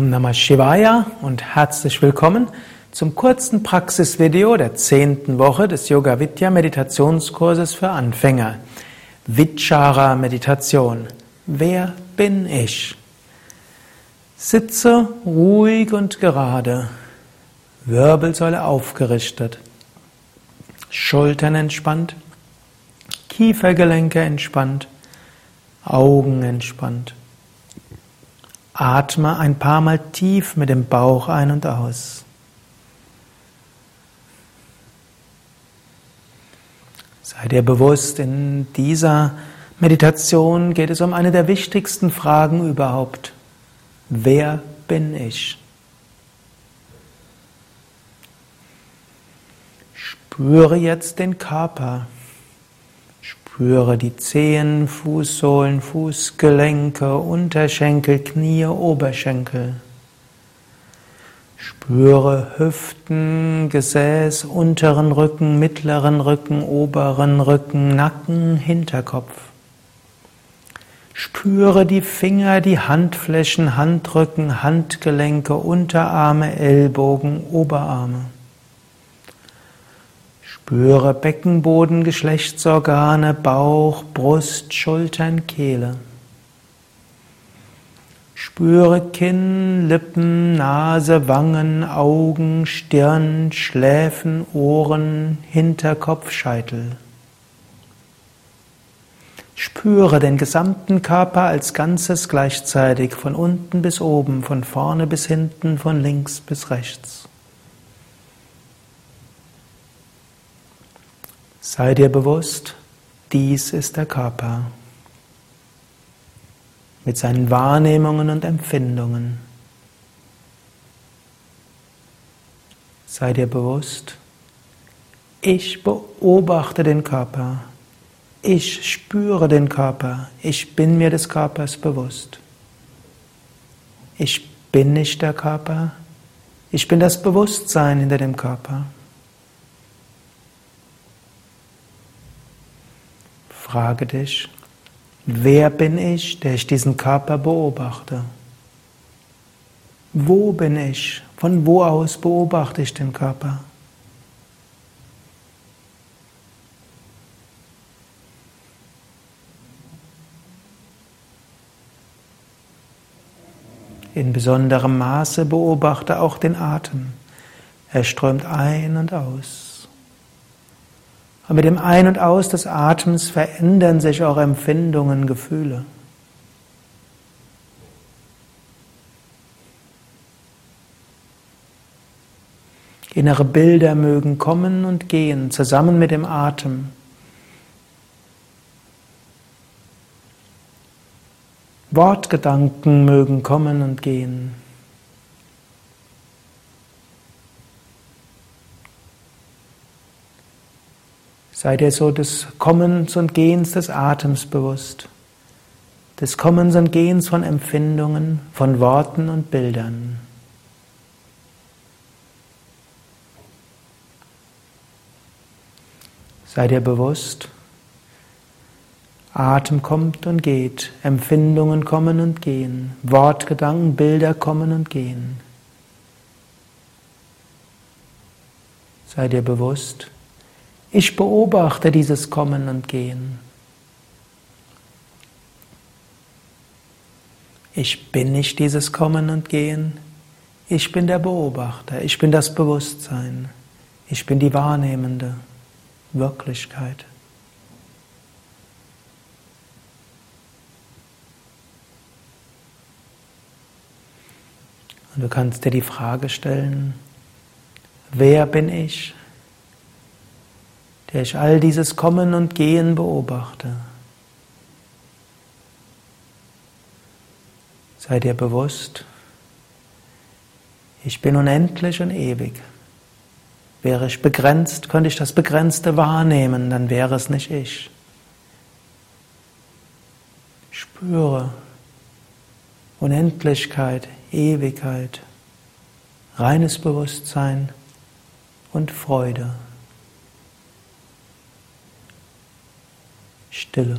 Om Namah Shivaya und herzlich willkommen zum kurzen Praxisvideo der zehnten Woche des Yoga Vidya Meditationskurses für Anfänger. Vichara Meditation. Wer bin ich? Sitze ruhig und gerade, Wirbelsäule aufgerichtet, Schultern entspannt, Kiefergelenke entspannt, Augen entspannt. Atme ein paar Mal tief mit dem Bauch ein und aus. Sei dir bewusst, in dieser Meditation geht es um eine der wichtigsten Fragen überhaupt. Wer bin ich? Spüre jetzt den Körper. Spüre die Zehen, Fußsohlen, Fußgelenke, Unterschenkel, Knie, Oberschenkel. Spüre Hüften, Gesäß, unteren Rücken, mittleren Rücken, oberen Rücken, Nacken, Hinterkopf. Spüre die Finger, die Handflächen, Handrücken, Handgelenke, Unterarme, Ellbogen, Oberarme. Spüre Beckenboden, Geschlechtsorgane, Bauch, Brust, Schultern, Kehle. Spüre Kinn, Lippen, Nase, Wangen, Augen, Stirn, Schläfen, Ohren, Hinterkopf, Scheitel. Spüre den gesamten Körper als Ganzes gleichzeitig, von unten bis oben, von vorne bis hinten, von links bis rechts. Sei dir bewusst, dies ist der Körper mit seinen Wahrnehmungen und Empfindungen. Sei dir bewusst, ich beobachte den Körper, ich spüre den Körper, ich bin mir des Körpers bewusst. Ich bin nicht der Körper, ich bin das Bewusstsein hinter dem Körper. Frage dich, wer bin ich, der ich diesen Körper beobachte? Wo bin ich? Von wo aus beobachte ich den Körper? In besonderem Maße beobachte auch den Atem. Er strömt ein und aus. Und mit dem Ein- und Aus des Atems verändern sich auch Empfindungen, Gefühle. Innere Bilder mögen kommen und gehen, zusammen mit dem Atem. Wortgedanken mögen kommen und gehen. Sei dir so des Kommens und Gehens des Atems bewusst, des Kommens und Gehens von Empfindungen, von Worten und Bildern. Sei dir bewusst, Atem kommt und geht, Empfindungen kommen und gehen, Wortgedanken, Bilder kommen und gehen. Sei dir bewusst, ich beobachte dieses Kommen und Gehen. Ich bin nicht dieses Kommen und Gehen. Ich bin der Beobachter. Ich bin das Bewusstsein. Ich bin die wahrnehmende Wirklichkeit. Und du kannst dir die Frage stellen, wer bin ich? Der ich all dieses Kommen und Gehen beobachte. Sei dir bewusst, ich bin unendlich und ewig. Wäre ich begrenzt, könnte ich das Begrenzte wahrnehmen, dann wäre es nicht ich. Spüre Unendlichkeit, Ewigkeit, reines Bewusstsein und Freude. Stille.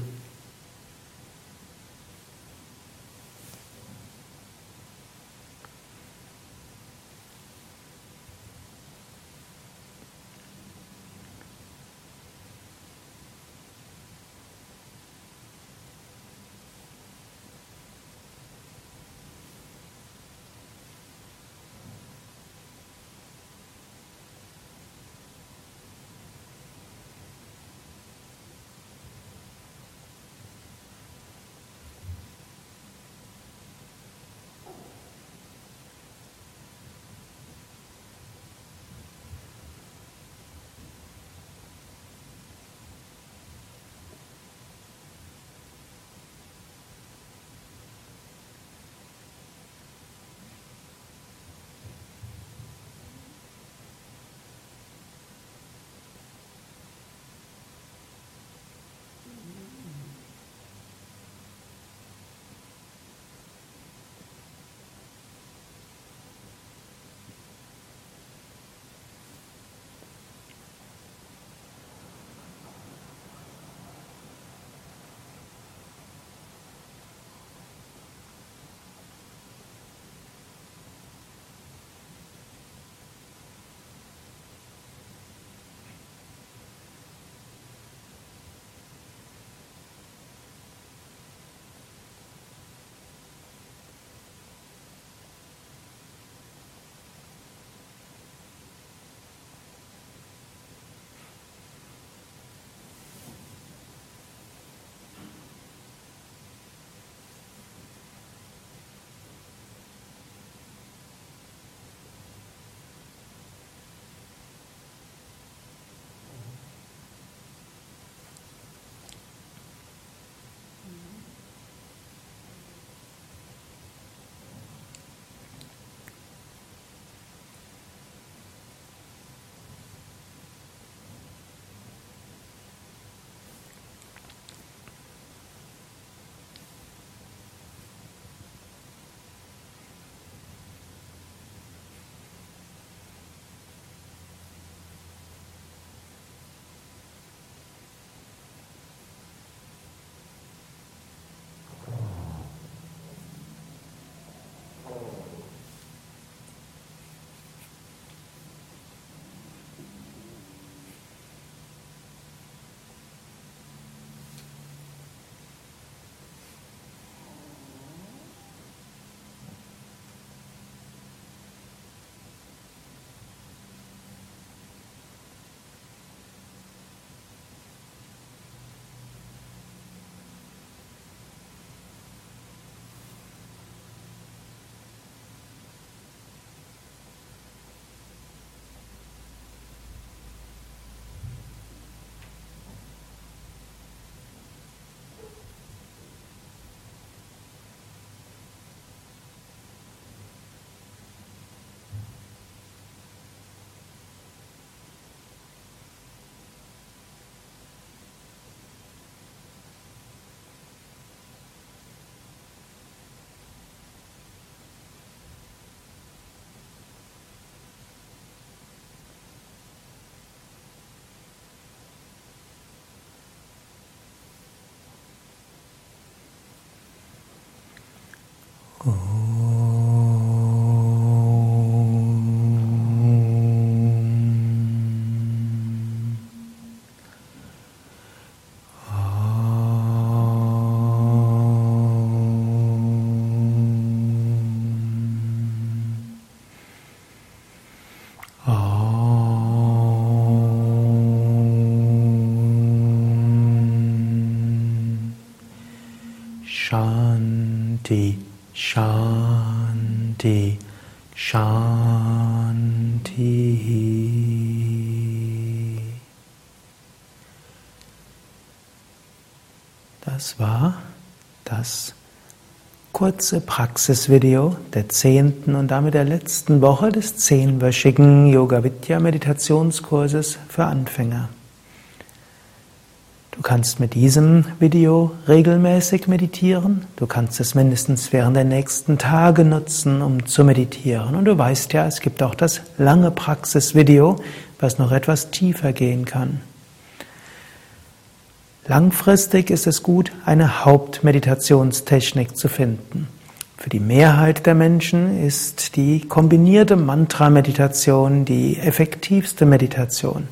Shanti, Shanti, Shanti. Das war das kurze Praxisvideo der zehnten und damit der letzten Woche des zehnwöchigen Yoga Vidya Meditationskurses für Anfänger. Du kannst mit diesem Video regelmäßig meditieren. Du kannst es mindestens während der nächsten Tage nutzen, um zu meditieren. Und du weißt ja, es gibt auch das lange Praxisvideo, was noch etwas tiefer gehen kann. Langfristig ist es gut, eine Hauptmeditationstechnik zu finden. Für die Mehrheit der Menschen ist die kombinierte Mantra-Meditation die effektivste Meditation.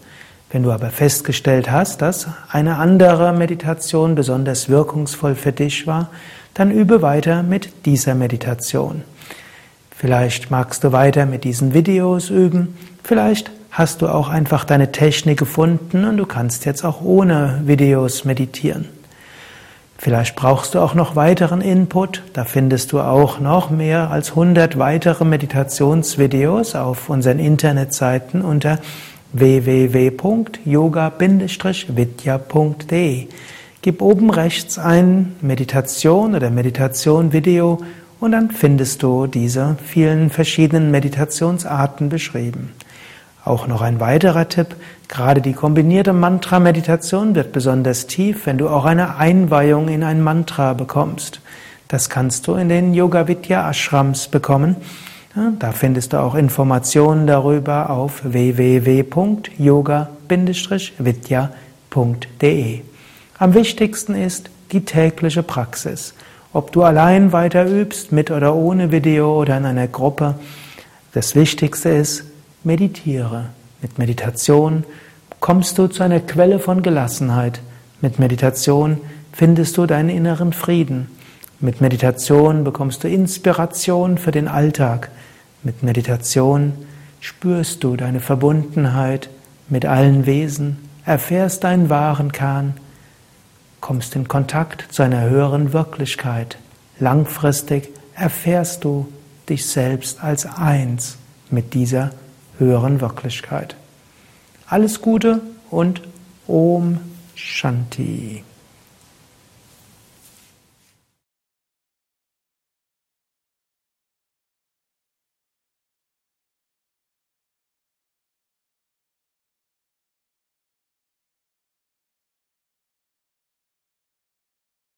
Wenn du aber festgestellt hast, dass eine andere Meditation besonders wirkungsvoll für dich war, dann übe weiter mit dieser Meditation. Vielleicht magst du weiter mit diesen Videos üben, vielleicht hast du auch einfach deine Technik gefunden und du kannst jetzt auch ohne Videos meditieren. Vielleicht brauchst du auch noch weiteren Input. Da findest du auch noch mehr als 100 weitere Meditationsvideos auf unseren Internetseiten unter www.yoga-vidya.de. Gib oben rechts ein Meditation oder Meditation Video und dann findest du diese vielen verschiedenen Meditationsarten beschrieben. Auch noch ein weiterer Tipp, gerade die kombinierte Mantra-Meditation wird besonders tief, wenn du auch eine Einweihung in ein Mantra bekommst. Das kannst du in den Yoga Vidya Ashrams bekommen. Da findest du auch Informationen darüber auf www.yoga-vidya.de. Am wichtigsten ist die tägliche Praxis. Ob du allein weiter übst, mit oder ohne Video oder in einer Gruppe. Das Wichtigste ist, meditiere. Mit Meditation kommst du zu einer Quelle von Gelassenheit. Mit Meditation findest du deinen inneren Frieden. Mit Meditation bekommst du Inspiration für den Alltag. Mit Meditation spürst du deine Verbundenheit mit allen Wesen, erfährst deinen wahren Kern, kommst in Kontakt zu einer höheren Wirklichkeit. Langfristig erfährst du dich selbst als eins mit dieser höheren Wirklichkeit. Alles Gute und Om Shanti.